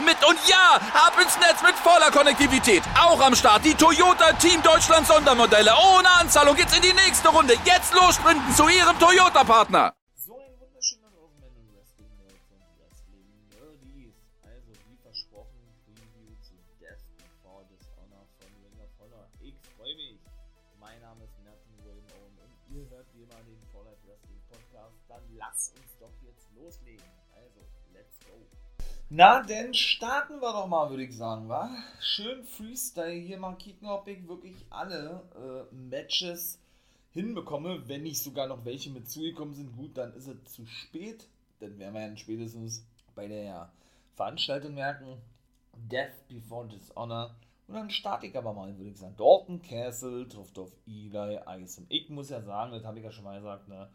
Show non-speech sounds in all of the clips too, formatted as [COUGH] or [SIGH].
mit. Und ja, ab ins Netz mit voller Konnektivität. Auch am Start die Toyota Team Deutschland Sondermodelle. Ohne Anzahlung geht's in die nächste Runde. Jetzt los sprinten zu Ihrem Toyota-Partner. So ein wunderschöner Wochenende Wrestling Nerds und Wrestling Nerdies. Also wie versprochen, Preview zu Death Before Dishonor von Ring of Honor. Ich freue mich. Mein Name ist Nathan William Owen und ihr hört wie immer den Life Wrestling Podcast. Dann lasst uns doch jetzt loslegen. Also, let's go. Na, denn starten wir doch mal, würde ich sagen, wa? Schön Freestyle hier mal kicken, ob ich wirklich alle äh, Matches hinbekomme. Wenn nicht sogar noch welche mit zugekommen sind, gut, dann ist es zu spät. Dann werden wir dann spätestens bei der Veranstaltung merken. Death Before Dishonor. Und dann starte ich aber mal, würde ich sagen. Dalton Castle trifft auf Eli Isom. Ich muss ja sagen, das habe ich ja schon mal gesagt, ne?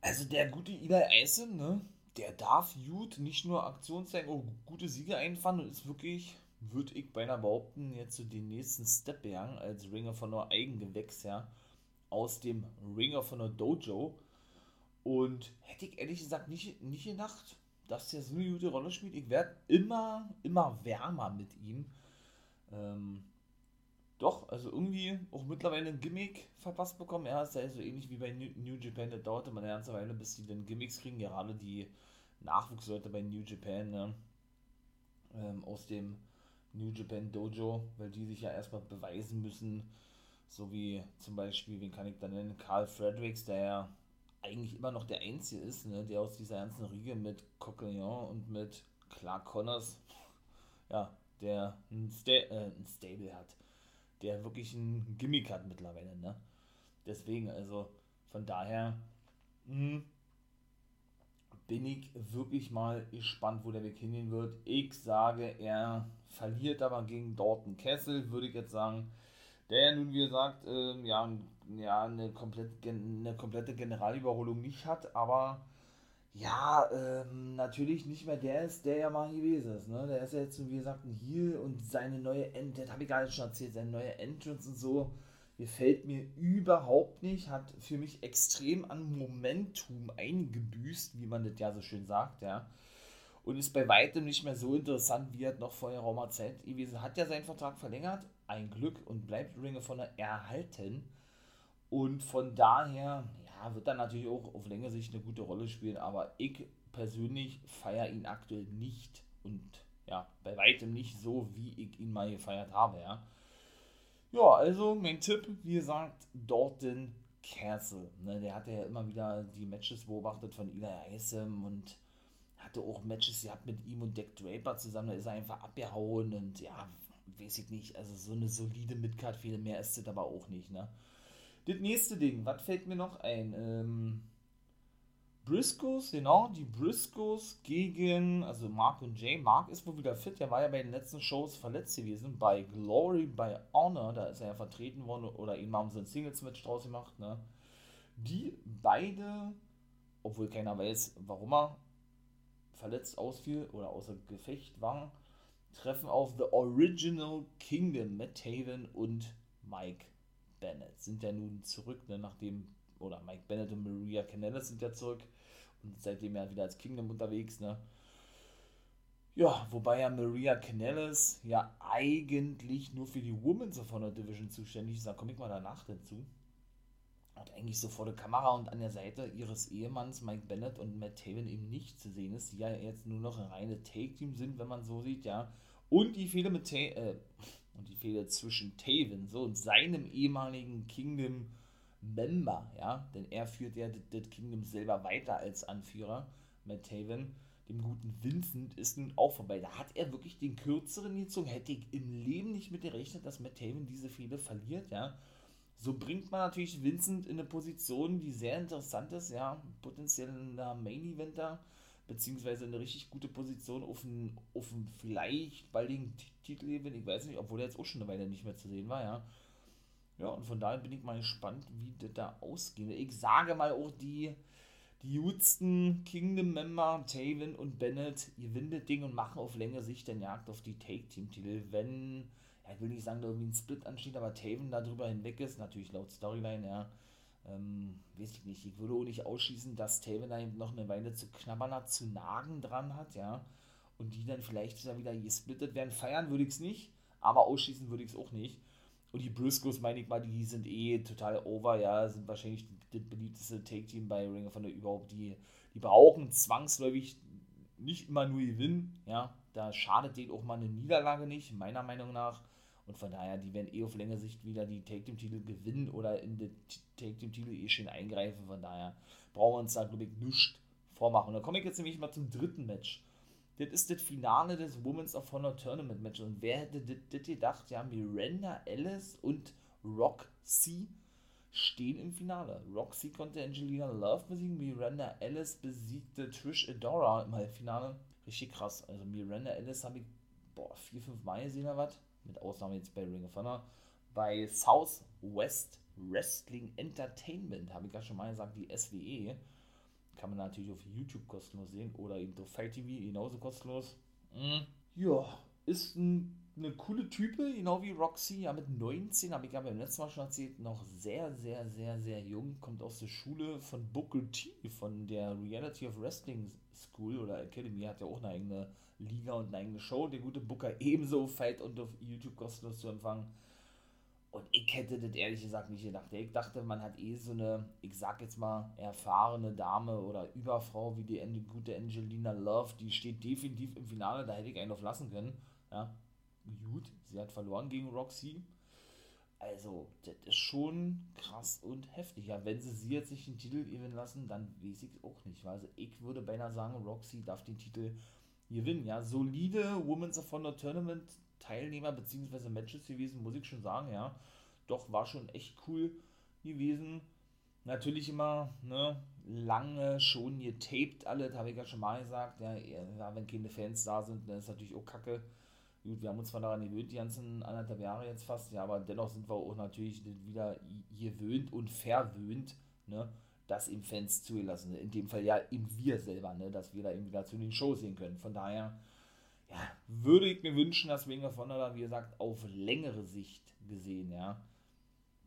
Also der gute Eli Isom, ne? Der darf gut nicht nur Aktion zeigen, auch gute Siege einfahren und ist wirklich, würde ich beinahe behaupten, jetzt so den nächsten Step gegangen als Ringer von nur Eigengewächs, ja aus dem Ring of Honor Dojo. Und hätte ich ehrlich gesagt nicht, nicht gedacht, dass der so eine gute Rolle spielt. Ich werde immer, immer wärmer mit ihm. Ähm, doch, also irgendwie auch mittlerweile ein Gimmick verpasst bekommen. Er ist ja so ähnlich wie bei New, Japan. Das dauerte mal eine ganze Weile, bis sie dann Gimmicks kriegen. Gerade die Nachwuchsleute bei New Japan ne? ähm, aus dem New Japan Dojo, weil die sich ja erstmal beweisen müssen so wie zum Beispiel, wen kann ich da nennen? Carl Fredericks, der ja eigentlich immer noch der Einzige ist, ne, der aus dieser ganzen Riege mit Coquillon und mit Clark Connors, [LAUGHS] ja, der ein, Sta äh, ein Stable hat, der wirklich ein Gimmick hat mittlerweile, ne? Deswegen, also von daher mh, hm, bin ich wirklich mal gespannt, wo der Weg hingehen wird. Ich sage, er verliert aber gegen Dorton Kessel, würde ich jetzt sagen der ja nun, wie gesagt, ähm, ja, ja eine, komplett, eine komplette Generalüberholung nicht hat, aber ja, ähm, natürlich nicht mehr der ist, der ja mal gewesen ist. Ne? Der ist ja jetzt, wie gesagt, ein Heal und seine neue End, das habe ich gerade schon erzählt, seine neue Entrance und so, gefällt mir überhaupt nicht, hat für mich extrem an Momentum eingebüßt, wie man das ja so schön sagt, ja. Und ist bei weitem nicht mehr so interessant, wie er noch vor der Raumer Zeit gewesen hat. ja seinen Vertrag verlängert, ein Glück und bleibt Ring of Honor erhalten. Und von daher, ja, wird er natürlich auch auf längere Sicht eine gute Rolle spielen, aber ich persönlich feiere ihn aktuell nicht und ja, bei weitem nicht so, wie ich ihn mal gefeiert habe, ja. Ja, also mein Tipp, wie gesagt, Dorton Castle. Ne, der hatte ja immer wieder die Matches beobachtet von Eli Isom und hatte auch Matches gehabt mit ihm und Deck Draper zusammen. Da ist er einfach abgehauen und ja, weiß ich nicht, also so eine solide Midcard, viel mehr ist das aber auch nicht, ne? Das nächste Ding, was fällt mir noch ein? Ähm, Briscoes, genau, die Briscoes gegen, also Mark und Jay. Mark ist wohl wieder fit, der war ja bei den letzten Shows verletzt gewesen. Bei Glory, bei Honor, da ist er ja vertreten worden, oder eben haben sie ein Singles-Match draus gemacht, ne? Die beide, obwohl keiner weiß, warum er verletzt ausfiel oder außer Gefecht war, treffen auf The Original Kingdom. Matt Taven und Mike Bennett sind ja nun zurück, ne, nachdem, oder Mike Bennett und Maria Canellis sind ja zurück und seitdem ja wieder als Kingdom unterwegs, ne. Ja, wobei ja Maria Canellis ja eigentlich nur für die Women's of Honor Division zuständig ist, da komme ich mal danach dazu. Und eigentlich so vor der Kamera und an der Seite ihres Ehemanns Mike Bennett und Matt Taven eben nicht zu sehen ist, die ja jetzt nur noch ein reine Take-Team sind, wenn man so sieht, ja. Und die Fehler mit Ta äh, und die Fehler zwischen Taven so und seinem ehemaligen Kingdom Member, ja, denn er führt ja das Kingdom selber weiter als Anführer. Matt Taven, dem guten Vincent, ist nun auch vorbei. Da hat er wirklich den kürzeren gezogen. Hätte ich im Leben nicht mit gerechnet, dass Matt Taven diese Fehler verliert, ja. So bringt man natürlich Vincent in eine Position, die sehr interessant ist, ja, potenziell in der Main Eventer beziehungsweise eine richtig gute Position auf einen, auf vielleicht baldigen Titel gewinnen. Ich weiß nicht, obwohl er jetzt auch schon eine Weile nicht mehr zu sehen war, ja. Ja, und von daher bin ich mal gespannt, wie das da ausgeht. Ich sage mal auch die, die Houston Kingdom-Member, Taven und Bennett, gewinnen das Ding und machen auf längere Sicht den Jagd auf die Take-Team-Titel. Wenn, ja, ich will nicht sagen, da irgendwie ein Split ansteht, aber Taven darüber hinweg ist, natürlich laut Storyline, ja, ähm, weiß ich nicht. Ich würde auch nicht ausschließen, dass Taven da noch eine Weile zu knabbern hat, zu nagen dran hat, ja, und die dann vielleicht wieder gesplittet werden. Feiern würde ich es nicht, aber ausschließen würde ich es auch nicht. Und die Briscoes, meine ich mal, die sind eh total over, ja, sind wahrscheinlich das beliebteste Take-Team bei Ring of Honor überhaupt. Die, die brauchen zwangsläufig nicht immer nur gewinnen, ja, da schadet denen auch mal eine Niederlage nicht, meiner Meinung nach. Und von daher, die werden eh auf längere Sicht wieder die Take-Team-Titel gewinnen oder in die Take-Team-Titel eh schön eingreifen. Von daher brauchen wir uns da, glaube ich, nichts vormachen. Und dann komme ich jetzt nämlich mal zum dritten Match. Das ist das Finale des Women's of Honor Tournament Match. Und wer hätte das gedacht? Ja, Miranda Ellis und Roxy stehen im Finale. Roxy konnte Angelina Love besiegen, Miranda Ellis besiegte Trish Adora im Halbfinale. Richtig krass. Also Miranda Ellis habe ich boah, vier, fünf Mal gesehen oder was. Mit Ausnahme jetzt bei Ring of Honor. Bei Southwest Wrestling Entertainment habe ich ja schon mal gesagt, die SWE kann man natürlich auf YouTube kostenlos sehen oder eben auf Fight TV genauso kostenlos. Mhm. Ja, ist ein, eine coole Type, genau wie Roxy. Ja, mit 19, habe ich ja beim letzten Mal schon erzählt, noch sehr, sehr, sehr, sehr jung. Kommt aus der Schule von Booker T, von der Reality of Wrestling School oder Academy. Hat ja auch eine eigene Liga und eine eigene Show. Der gute Booker ebenso Fight und auf YouTube kostenlos zu empfangen. Und ich hätte das ehrlich gesagt nicht gedacht. Ich dachte, man hat eh so eine, ich sag jetzt mal, erfahrene Dame oder Überfrau wie die gute Angelina Love, die steht definitiv im Finale, da hätte ich einen auf lassen können. Ja, gut, sie hat verloren gegen Roxy. Also, das ist schon krass und heftig. Ja, wenn sie sie jetzt nicht den Titel gewinnen lassen, dann weiß ich es auch nicht. Also, ich würde beinahe sagen, Roxy darf den Titel gewinnen. Ja, solide Women's of Honor Tournament Teilnehmer bzw. Matches gewesen, muss ich schon sagen, ja. Doch, war schon echt cool gewesen. Natürlich immer, ne, lange schon getaped alle, habe ich ja schon mal gesagt. Ja, wenn keine Fans da sind, dann ist natürlich auch kacke. Gut, wir haben uns zwar daran gewöhnt, die ganzen anderthalb Jahre jetzt fast, ja, aber dennoch sind wir auch natürlich wieder gewöhnt und verwöhnt, ne, dass eben Fans zugelassen sind. In dem Fall ja eben wir selber, ne, dass wir da eben wieder zu den Shows sehen können. Von daher, ja, würde ich mir wünschen, dass Ring of Honor wie gesagt, auf längere Sicht gesehen, ja,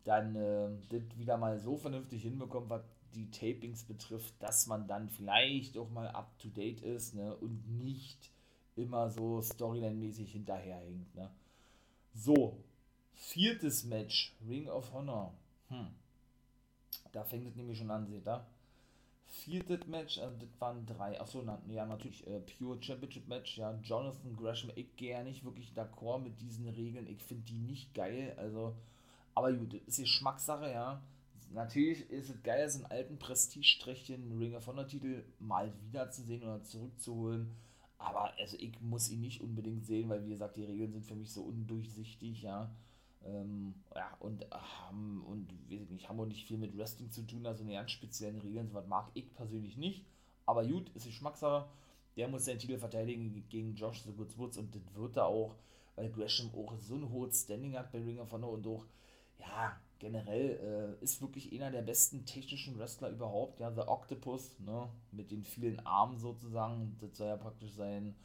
dann äh, das wieder mal so vernünftig hinbekommt, was die Tapings betrifft, dass man dann vielleicht auch mal up to date ist, ne, und nicht immer so Storyline-mäßig hinterherhängt, ne. So, viertes Match, Ring of Honor. Hm. Da fängt es nämlich schon an, seht ihr? viertes Match, äh, das waren drei, achso, na, ja, natürlich, äh, Pure Championship Match, ja, Jonathan Gresham, ich gehe ja nicht wirklich d'accord mit diesen Regeln, ich finde die nicht geil, also, aber gut, das ist Geschmackssache, ja. Natürlich ist es geil, so einen alten Prestige-Strichchen Ring of Honor Titel mal wiederzusehen oder zurückzuholen, aber also ich muss ihn nicht unbedingt sehen, weil wie gesagt, die Regeln sind für mich so undurchsichtig, ja. Ähm, ja, und haben, und weiß ich nicht, haben auch nicht viel mit Wrestling zu tun, also eine ganz speziellen Regeln, so was mag ich persönlich nicht. Aber gut, ist Geschmackssache. Der muss seinen Titel verteidigen gegen Josh The Goods Woods und das wird er auch, weil Gresham auch so ein hohes Standing hat bei Ring of Honor und auch, ja, generell äh, ist wirklich einer der besten technischen Wrestler überhaupt, ja, The Octopus, ne, mit den vielen Armen sozusagen, das soll ja praktisch sein,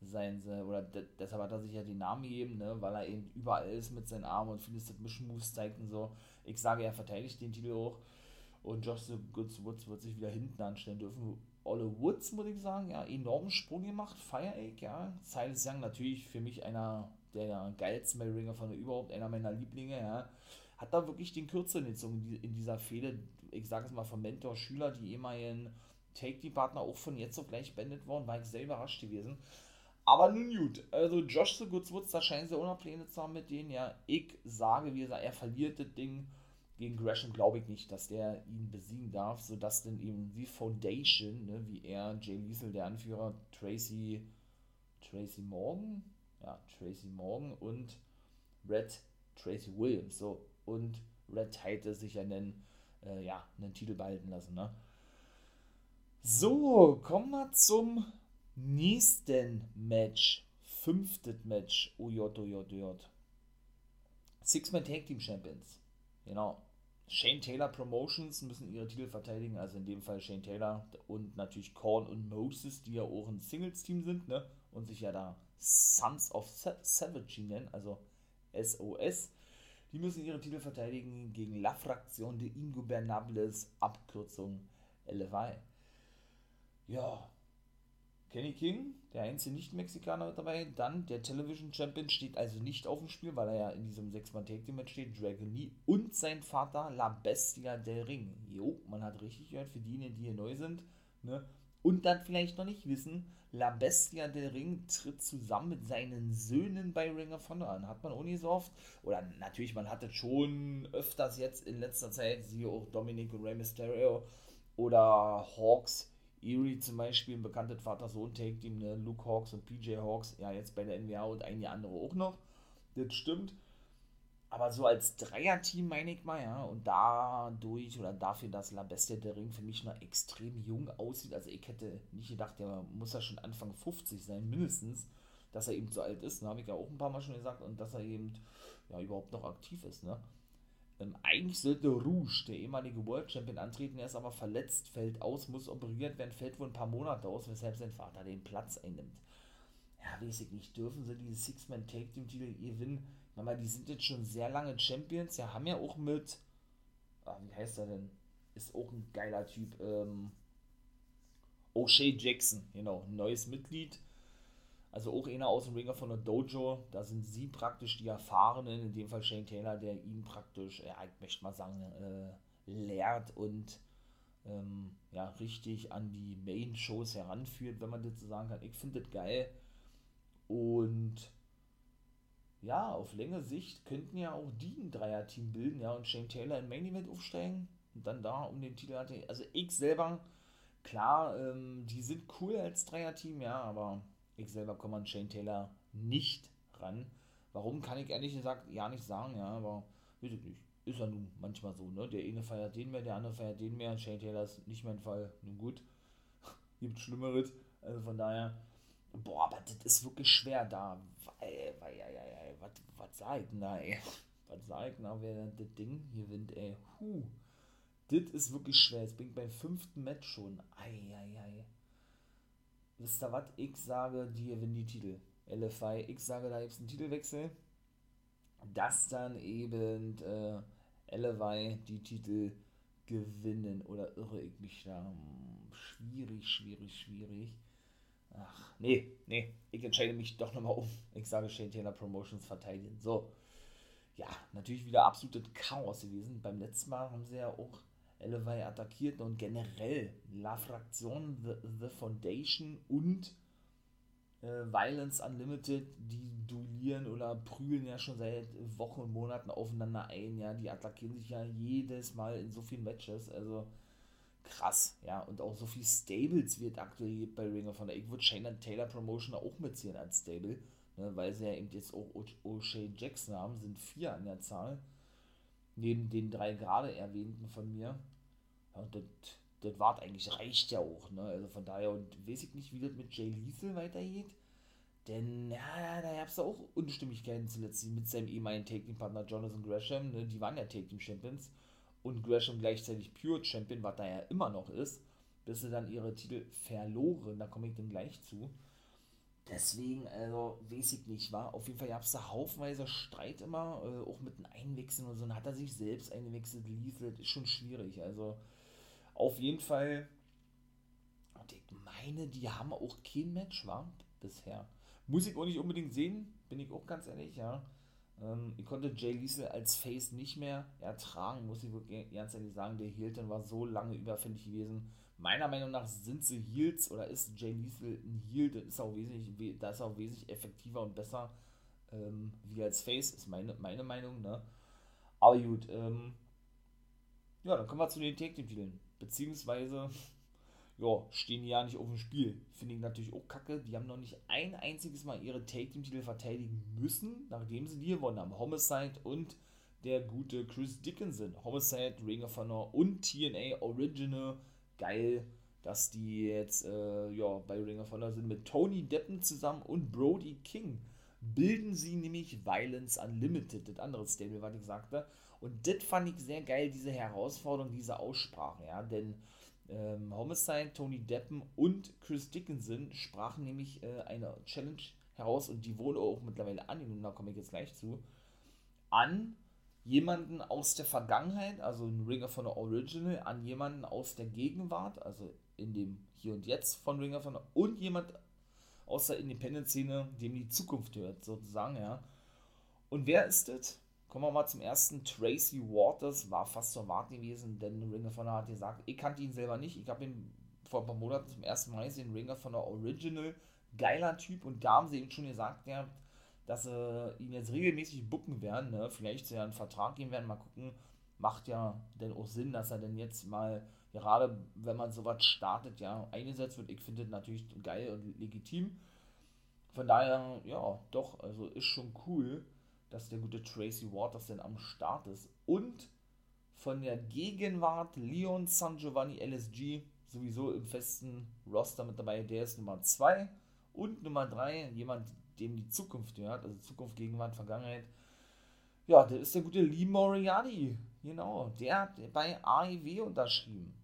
sein, oder deshalb hat er sich ja die Namen gegeben, ne, weil er eben überall ist mit seinen Armen und viele Submission Moves zeigt und so. Ich sage, er verteidigt den Titel auch. Und Josh Goods Woods wird sich wieder hinten anstellen dürfen. Olle Woods, muss ich sagen, ja, enormen Sprung gemacht. Fire Egg, ja. Silas Young natürlich für mich einer der geilsten Ringer von überhaupt, einer meiner Lieblinge, ja. Hat da wirklich den Kürzel gezogen in dieser Fehde, ich sage es mal, vom Mentor-Schüler, die ehemaligen Take-Die-Partner auch von jetzt auf gleich beendet worden, war ich sehr überrascht gewesen. Aber nun gut, also Josh the Goods Woods, da scheinen sie auch Pläne zu haben mit denen. Ja, ich sage, wie gesagt, er verliert das Ding gegen Gresham, glaube ich nicht, dass der ihn besiegen darf, sodass dann eben die Foundation, ne, wie er, Jay Liesel, der Anführer, Tracy, Tracy Morgan, ja, Tracy Morgan und Red Tracy Williams, so, und Red Tide sich ja einen, äh, ja, einen Titel behalten lassen, ne. So, kommen wir zum nächsten Match. Fünftes Match. OJ, OJ, OJ. Six-Man Tag Team Champions. Genau. Shane Taylor Promotions müssen ihre Titel verteidigen, also in dem Fall Shane Taylor und natürlich Korn und Moses, die ja auch ein Singles-Team sind, ne? Und sich ja da Sons of Savage nennen, also SOS. Die müssen ihre Titel verteidigen gegen La Fraktion de Ingobernables, Abkürzung LFI. Ja, Kenny King, der einzige Nicht-Mexikaner mit dabei. Dann der Television Champion steht also nicht auf dem Spiel, weil er ja in diesem 6-Mann-Take-Team-Match steht. Dragon Lee und sein Vater La Bestia del Ring. Jo, man hat richtig gehört, für diejenigen, die hier neu sind. Ne? Und dann vielleicht noch nicht wissen, La Bestia del Ring tritt zusammen mit seinen Söhnen bei Ring of Honor an. Hat man auch nicht so oft. Oder natürlich, man hatte schon öfters jetzt in letzter Zeit, siehe auch Dominic und Rey Mysterio oder Hawks Erie zum Beispiel, ein bekanntes Vater-Sohn-Take-Team, ne? Luke Hawks und PJ Hawks, ja, jetzt bei der NWA und einige andere auch noch. Das stimmt. Aber so als Dreier-Team meine ich mal, ja, und dadurch oder dafür, dass La Bestia der Ring für mich noch extrem jung aussieht, also ich hätte nicht gedacht, der muss ja schon Anfang 50 sein, mindestens, dass er eben so alt ist, ne, habe ich ja auch ein paar Mal schon gesagt, und dass er eben ja überhaupt noch aktiv ist, ne. Ähm, eigentlich sollte Rouge, der ehemalige World Champion, antreten, er ist aber verletzt, fällt aus, muss operiert werden, fällt wohl ein paar Monate aus, weshalb sein Vater den Platz einnimmt. Ja, weiß ich nicht, dürfen sie diese Six-Man-Take-Team-Titel gewinnen? Aber die sind jetzt schon sehr lange Champions, ja, haben ja auch mit, ah, wie heißt er denn? Ist auch ein geiler Typ, ähm, O'Shea Jackson, genau, neues Mitglied also auch einer aus dem Ringer von der Dojo, da sind sie praktisch die Erfahrenen, in dem Fall Shane Taylor, der ihn praktisch, ja, ich möchte mal sagen, äh, lehrt und ähm, ja, richtig an die Main-Shows heranführt, wenn man das so sagen kann. Ich finde das geil. Und ja, auf längere Sicht könnten ja auch die ein Dreier-Team bilden, ja, und Shane Taylor in Main Event aufsteigen und dann da um den Titel hatte. Also ich selber, klar, ähm, die sind cool als Dreier-Team, ja, aber ich selber komme an Shane Taylor nicht ran. Warum kann ich ehrlich gesagt ja nicht sagen, ja, aber weiß ich nicht. Ist ja nun manchmal so, ne? Der eine feiert den mehr, der andere feiert den mehr. Shane Taylor ist nicht mein Fall. Nun gut. [LAUGHS] Gibt Schlimmeres. Also von daher, boah, aber das ist wirklich schwer da. Weil, weil, ja, ja, ja, was, was sag ich denn da, ey? [LAUGHS] Was sag ich denn da, wer das Ding gewinnt, ey? Huh. Das ist wirklich schwer. Jetzt bin ich beim fünften Match schon. Eieiei. Ei, ei wisst ihr was, ich sage, die gewinnen die Titel. LFI, ich sage, da gibt es einen Titelwechsel. Dass dann eben äh, LFI die Titel gewinnen. Oder irre ich mich da? Hm, schwierig, schwierig, schwierig. Ach, nee, nee, ich entscheide mich doch nochmal um. Ich sage Shane Taylor Promotions verteidigen. So. Ja, natürlich wieder absolutes Chaos gewesen. Beim letzten Mal haben sie ja auch Elevay attackierten und generell La Fraktion, The, The Foundation und äh, Violence Unlimited, die duellieren oder prügeln ja schon seit Wochen und Monaten aufeinander ein, ja, die attackieren sich ja jedes Mal in so vielen Matches, also krass, ja, und auch so viel Stables wird aktuell bei Ring of Honor. Ich würde Shayna Taylor Promotion auch mitziehen als Stable, ne, weil sie ja eben jetzt auch O'Shea Jackson haben, sind vier an der Zahl, neben den drei gerade erwähnten von mir. Ja, das, das war eigentlich, reicht ja auch, ne? Also von daher, und weiß ich nicht, wie das mit Jay Liesel weitergeht. Denn, ja, da gab es auch Unstimmigkeiten zuletzt mit seinem ehemaligen Take-Team-Partner Jonathan Gresham, ne? Die waren ja Take-Team-Champions. Und Gresham gleichzeitig Pure Champion, was da ja immer noch ist, bis sie dann ihre Titel verloren. Da komme ich dann gleich zu. Deswegen, also, weiß ich nicht, war. Auf jeden Fall gab es da haufenweise Streit immer, äh, auch mit den Einwechseln und so. Dann hat er sich selbst eingewechselt, Liesel, ist schon schwierig. Also, auf jeden Fall, und ich meine, die haben auch kein Match, war bisher. Muss ich auch nicht unbedingt sehen, bin ich auch ganz ehrlich, ja. Ähm, ich konnte Jay Liesel als Face nicht mehr ertragen, muss ich wirklich ganz ehrlich sagen. Der Hilton war so lange überfällig gewesen. Meiner Meinung nach sind sie Heels oder ist Jay Liesel ein Heel, das ist auch wesentlich, das ist auch wesentlich effektiver und besser ähm, wie als Face, ist meine, meine Meinung, ne? Aber gut, ähm, ja, dann kommen wir zu den Take Team-Titeln beziehungsweise ja, stehen die ja nicht auf dem Spiel. Finde ich natürlich auch kacke. Die haben noch nicht ein einziges Mal ihre Take-Team-Titel verteidigen müssen, nachdem sie die gewonnen haben. Homicide und der gute Chris Dickinson. Homicide, Ring of Honor und TNA Original. Geil. dass die jetzt äh, ja, bei Ring of Honor sind mit Tony Deppen zusammen und Brody King. Bilden sie nämlich Violence Unlimited, das andere Stable, was ich sagte. Und das fand ich sehr geil, diese Herausforderung, diese Aussprache, ja, denn ähm, Homicide, Tony Deppen und Chris Dickinson sprachen nämlich äh, eine Challenge heraus und die wurde auch mittlerweile angenommen, da komme ich jetzt gleich zu, an jemanden aus der Vergangenheit, also ein Ringer von der Original, an jemanden aus der Gegenwart, also in dem Hier und Jetzt von Ringer von der, und jemand aus der Independent-Szene, dem die Zukunft hört, sozusagen, ja. Und wer ist das? Kommen wir mal zum ersten. Tracy Waters war fast zu erwarten gewesen, denn Ringer von der hat gesagt, ich kannte ihn selber nicht. Ich habe ihn vor ein paar Monaten zum ersten Mal gesehen, Ringer von der Original. Geiler Typ und da haben sie ihm schon gesagt, ja, dass sie ihn jetzt regelmäßig bucken werden, ne? vielleicht ja einen Vertrag geben werden, mal gucken, macht ja denn auch Sinn, dass er denn jetzt mal, gerade wenn man sowas startet, ja, eingesetzt wird. Ich finde das natürlich geil und legitim. Von daher, ja, doch, also ist schon cool, dass der gute Tracy Waters denn am Start ist. Und von der Gegenwart Leon San Giovanni LSG sowieso im festen Roster mit dabei. Der ist Nummer 2 und Nummer 3, jemand, dem die Zukunft gehört, also Zukunft, Gegenwart, Vergangenheit. Ja, der ist der gute Lee Moriarty. Genau, der hat bei AEW unterschrieben.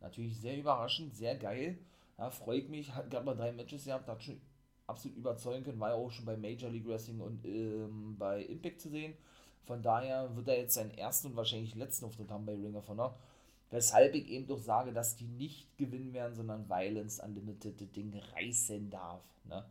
Natürlich sehr überraschend, sehr geil. Ja, freut mich, hat gerade mal drei Matches gehabt, hat schon absolut überzeugen können, war ja auch schon bei Major League Wrestling und ähm, bei Impact zu sehen. Von daher wird er jetzt seinen ersten und wahrscheinlich letzten Auftritt haben bei Ring of Honor. Weshalb ich eben doch sage, dass die nicht gewinnen werden, sondern Violence Unlimited das Ding reißen darf. Ne?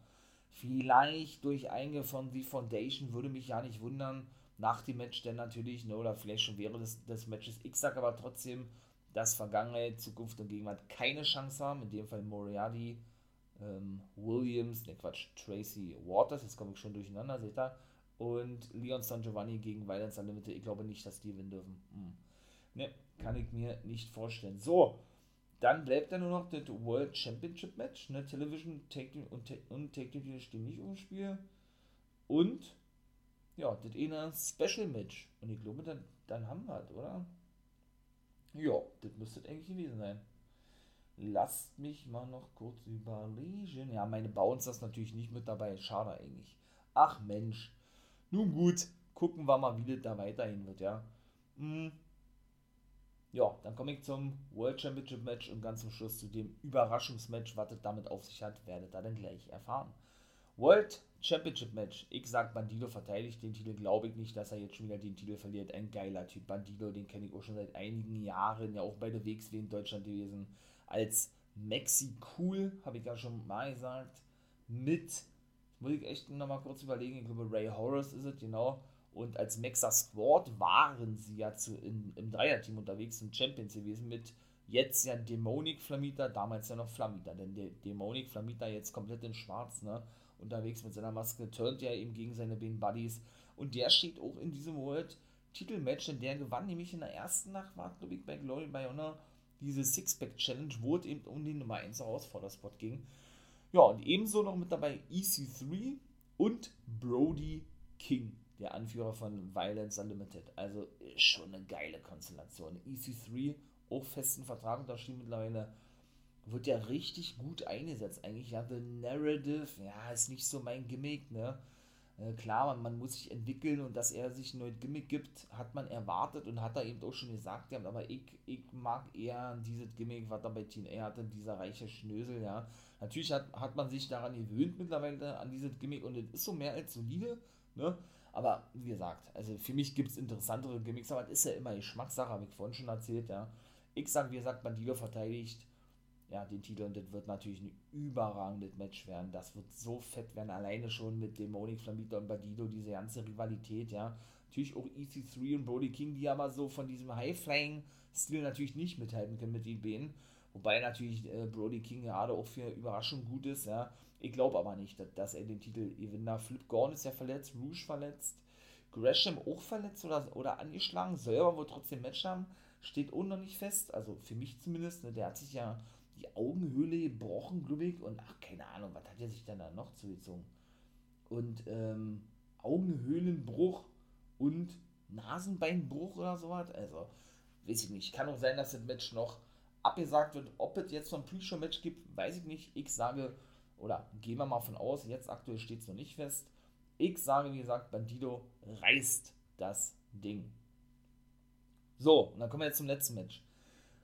Vielleicht durch Einge von The Foundation würde mich ja nicht wundern. Nach dem Match denn natürlich, ne, oder vielleicht schon während des, des Matches. Ich sage aber trotzdem, dass Vergangenheit, Zukunft und Gegenwart keine Chance haben. In dem Fall Moriarty, ähm, Williams, ne Quatsch, Tracy Waters, jetzt komme ich schon durcheinander, seht ihr. Und Leon San Giovanni gegen Violence Unlimited. Ich glaube nicht, dass die gewinnen dürfen. Hm. Ne, kann ich mir nicht vorstellen. So, dann bleibt dann nur noch das World Championship Match. Ne? Television Team und, und Take Team stehen nicht im Spiel. Und ja, das eine Special Match. Und ich glaube, dann, dann haben wir das, oder? Ja, das müsste eigentlich gewesen sein. Lasst mich mal noch kurz überlegen. Ja, meine Bounce ist natürlich nicht mit dabei. Schade eigentlich. Ach Mensch. Nun gut, gucken wir mal, wie das da weiterhin wird, ja. Hm ja, dann komme ich zum World Championship Match und ganz zum Schluss zu dem Überraschungsmatch, was es damit auf sich hat, werdet ihr dann gleich erfahren. World Championship Match. Ich sag, Bandido verteidigt den Titel. Glaube ich nicht, dass er jetzt schon wieder den Titel verliert. Ein geiler Typ. Bandido, den kenne ich auch schon seit einigen Jahren. Ja, auch bei der WXW in Deutschland gewesen. Als Maxi Cool, habe ich ja schon mal gesagt. Mit, muss ich echt nochmal kurz überlegen. Ich glaube, Ray Horace ist es, genau. Und als Mexa Squad waren sie ja zu, in, im Dreierteam unterwegs und Champions gewesen mit jetzt ja Dämonik Flamita, damals ja noch Flamita, denn der Dämonik Flamita jetzt komplett in schwarz, ne, unterwegs mit seiner Maske, turnt ja eben gegen seine beiden Buddies und der steht auch in diesem World Titelmatch, denn der gewann nämlich in der ersten Nacht, war glaube ich bei Glory by Honor, diese Sixpack Challenge, wo es eben um den Nummer 1 Herausforderspot ging. Ja, und ebenso noch mit dabei EC3 und Brody King der Anführer von Violence Unlimited. Also schon eine geile Konstellation. EC3, auch festen Vertrag unterschrieben mittlerweile, wird ja richtig gut eingesetzt. Eigentlich ja, The Narrative, ja, ist nicht so mein Gimmick, ne? Äh, klar, man, man, muss sich entwickeln und dass er sich ein neues Gimmick gibt, hat man erwartet und hat er eben auch schon gesagt, ja, aber ich, ich mag eher dieses Gimmick, was er bei TNA hatte, dieser reiche Schnösel, ja. Natürlich hat, hat man sich daran gewöhnt mittlerweile an dieses Gimmick und es ist so mehr als solide, ne? Aber wie gesagt, also für mich gibt es interessantere Gimmicks, aber das ist ja immer Geschmackssache, habe ich vorhin schon erzählt, ja. Ich sage, wie gesagt, Bandido verteidigt ja, den Titel und das wird natürlich ein überragendes Match werden. Das wird so fett werden, alleine schon mit Dämonik, Flamita und Bandido, diese ganze Rivalität, ja. Natürlich auch EC3 und Brody King, die aber so von diesem High-Flying-Stil natürlich nicht mithalten können mit den Bänen. Wobei natürlich äh, Brody King gerade auch für Überraschung gut ist, ja. Ich glaube aber nicht, dass, dass, er den Titel gewinnt. Flip Gorn ist ja verletzt, Rouge verletzt, Gresham auch verletzt oder, oder angeschlagen, selber wohl trotzdem Match haben, steht auch noch nicht fest. Also für mich zumindest, ne, der hat sich ja die Augenhöhle gebrochen, glaube ich, und ach, keine Ahnung, was hat er sich dann da noch zugezogen? Und ähm, Augenhöhlenbruch und Nasenbeinbruch oder sowas. Also, weiß ich nicht. Kann auch sein, dass das Match noch abgesagt wird. Ob es jetzt noch ein Pre-Show-Match gibt, weiß ich nicht. Ich sage, oder gehen wir mal von aus, jetzt aktuell steht es noch nicht fest. Ich sage, wie gesagt, Bandido reißt das Ding. So, und dann kommen wir jetzt zum letzten Match.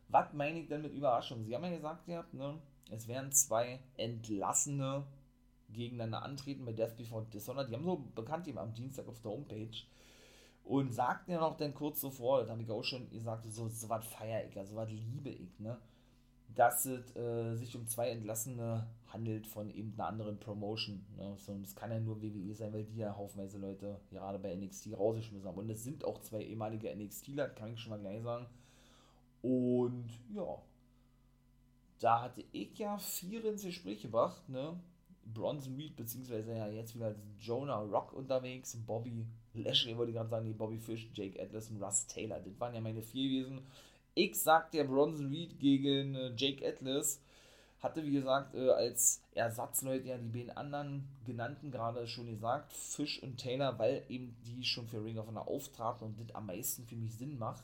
Was meine ich denn mit Überraschung? Sie haben ja gesagt gehabt, ne, es werden zwei Entlassene gegeneinander antreten bei Death Before Dishonored. Die haben so bekannt gegeben am Dienstag auf der Homepage. Und sagten ja noch dann kurz zuvor, das habe ich auch schon gesagt, so, so was feiere ich, also was liebe ich, ne? Dass es äh, sich um zwei Entlassene handelt von eben einer anderen Promotion. Ne? So, das kann ja nur WWE sein, weil die ja haufenweise Leute gerade bei NXT rausgeschmissen haben. Und es sind auch zwei ehemalige NXTler, kann ich schon mal gleich sagen. Und ja, da hatte ich ja vier ins Gespräch gebracht, ne? Bronson Reed, beziehungsweise ja jetzt wieder Jonah Rock unterwegs, Bobby Lashley, wollte ich gerade sagen, nee, Bobby Fish, Jake Atlas und Russ Taylor. Das waren ja meine vier gewesen. Ich sag der Bronson Reed gegen äh, Jake Atlas. Hatte, wie gesagt, äh, als Ersatzleute ja die beiden anderen genannten gerade schon gesagt, Fish und Taylor, weil eben die schon für Ring of Honor auftraten und das am meisten für mich Sinn macht,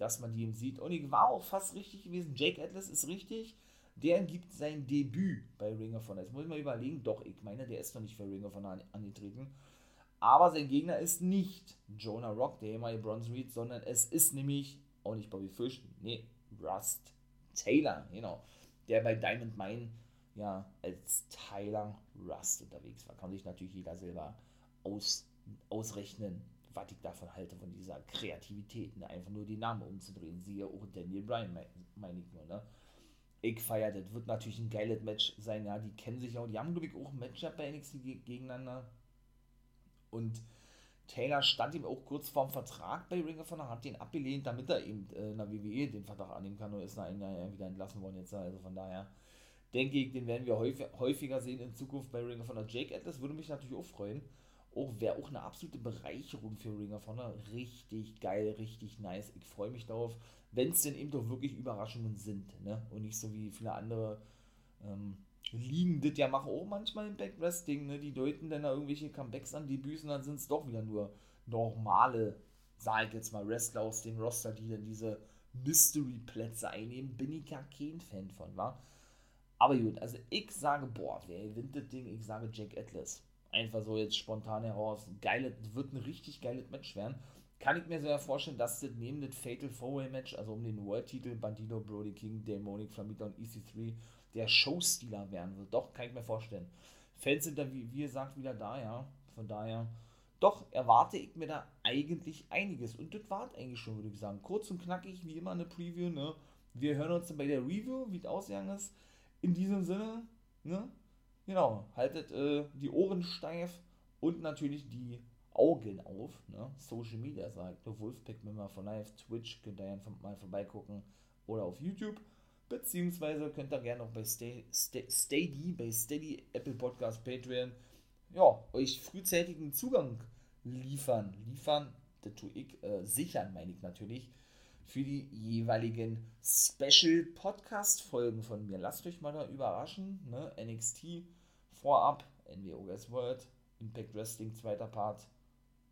dass man die eben sieht. Und ich war auch fast richtig gewesen. Jake Atlas ist richtig der gibt sein Debüt bei Ring of Honor. Jetzt muss ich mal überlegen, doch, ich meine, der ist noch nicht für Ring of Honor angetreten. Aber sein Gegner ist nicht Jonah Rock, der ehemalige Bronze Reed, sondern es ist nämlich auch nicht Bobby Fish, nee, Rust Taylor, genau. Der bei Diamond Mine ja als Tyler Rust unterwegs war. Kann sich natürlich jeder selber aus, ausrechnen, was ich davon halte, von dieser Kreativität, ne? einfach nur die Namen umzudrehen. Siehe auch Daniel Bryan, meine ich nur, ne? ich feiere das. Wird natürlich ein geiles Match sein, ja. Die kennen sich auch. Die haben, glaube ich, auch ein Matchup bei NXT gegeneinander. Und Taylor stand ihm auch kurz vorm Vertrag bei Ring of Honor, hat den abgelehnt, damit er eben äh, in der WWE den Vertrag annehmen kann und ist da ja wieder entlassen worden jetzt. Also von daher denke ich, den werden wir häufiger sehen in Zukunft bei Ring of Honor. Jake Atlas würde mich natürlich auch freuen. Auch wäre auch eine absolute Bereicherung für Ring of Honor. Richtig geil, richtig nice. Ich freue mich darauf wenn es denn eben doch wirklich Überraschungen sind, ne? Und nicht so wie viele andere ähm, Ligen das ja machen auch manchmal im Backwrestling, ne? Die deuten dann da irgendwelche Comebacks an, die büßen, dann sind es doch wieder nur normale, sag ich jetzt mal, Wrestler aus dem Roster, die dann diese Mystery-Plätze einnehmen, bin ich ja kein Fan von, wa? Aber gut, also ich sage, boah, wer gewinnt das Ding? Ich sage Jack Atlas. Einfach so jetzt spontan heraus. Geile, wird ein richtig geiles Match werden kann ich mir sehr vorstellen, dass das neben dem Fatal Four-Way Match, also um den World-Titel, Bandido, Brody King, Demonic, Flamita und EC3, der Showstealer werden wird. Doch, kann ich mir vorstellen. Fans sind da, wie, wie gesagt, wieder da, ja. Von daher, doch, erwarte ich mir da eigentlich einiges. Und das war eigentlich schon, würde ich sagen. Kurz und knackig, wie immer eine Preview, ne? Wir hören uns dann bei der Review, wie es ausgegangen ist. In diesem Sinne, ne? Genau, haltet äh, die Ohren steif und natürlich die Augen auf. Ne? Social Media sagt Wolfpack Member von Live, Twitch, könnt ihr einfach mal vorbeigucken oder auf YouTube. Beziehungsweise könnt ihr gerne auch bei Steady, bei Steady, Apple Podcast, Patreon, ja, euch frühzeitigen Zugang liefern. Liefern, das tue ich, äh, sichern, meine ich natürlich, für die jeweiligen Special Podcast Folgen von mir. Lasst euch mal da überraschen, ne? NXT vorab, NWO Guess World, Impact Wrestling zweiter Part,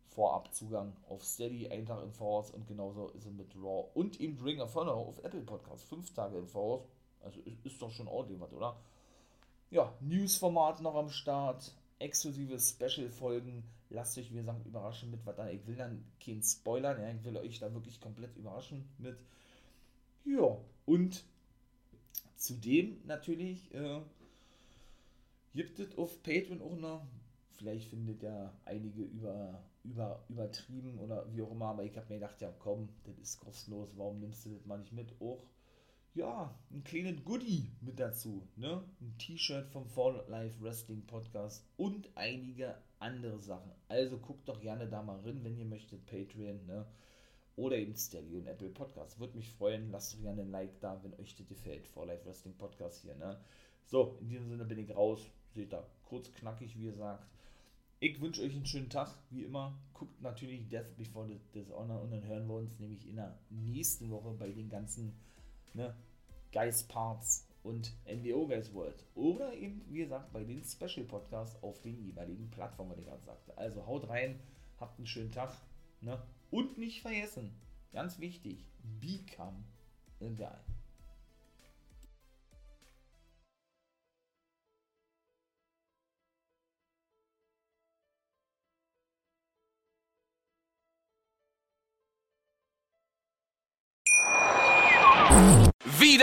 Vorabzugang auf Steady, einen Tag im Voraus und genauso ist es mit Raw und eben Ring of Honor auf Apple Podcast, fünf Tage im Voraus. Also ist, ist doch schon ordentlich was, oder? Ja, News-Format noch am Start, exklusive Special-Folgen. Lasst euch, wie gesagt, überraschen mit was da. Ich will dann keinen Spoilern, ja, ich will euch da wirklich komplett überraschen mit. Ja, und zudem natürlich äh, gibt es auf Patreon auch noch vielleicht findet ja einige über, über, übertrieben oder wie auch immer, aber ich habe mir gedacht, ja komm, das ist kostenlos, warum nimmst du das mal nicht mit? Auch, ja, ein kleines Goodie mit dazu, ne? Ein T-Shirt vom Fall Life Wrestling Podcast und einige andere Sachen. Also guckt doch gerne da mal rein, wenn ihr möchtet, Patreon, ne? Oder eben Steady und Apple Podcast. Würde mich freuen, lasst doch gerne ein Like da, wenn euch das gefällt, Fall Life Wrestling Podcast hier, ne? So, in diesem Sinne bin ich raus. Seht ihr, kurz knackig, wie gesagt. Ich wünsche euch einen schönen Tag, wie immer. Guckt natürlich Death Before Dishonor und dann hören wir uns nämlich in der nächsten Woche bei den ganzen ne, Guys Parts und NWO Guys World. Oder eben, wie gesagt, bei den Special Podcasts auf den jeweiligen Plattformen, die ich gerade sagte. Also haut rein, habt einen schönen Tag. Ne? Und nicht vergessen, ganz wichtig, become a guy.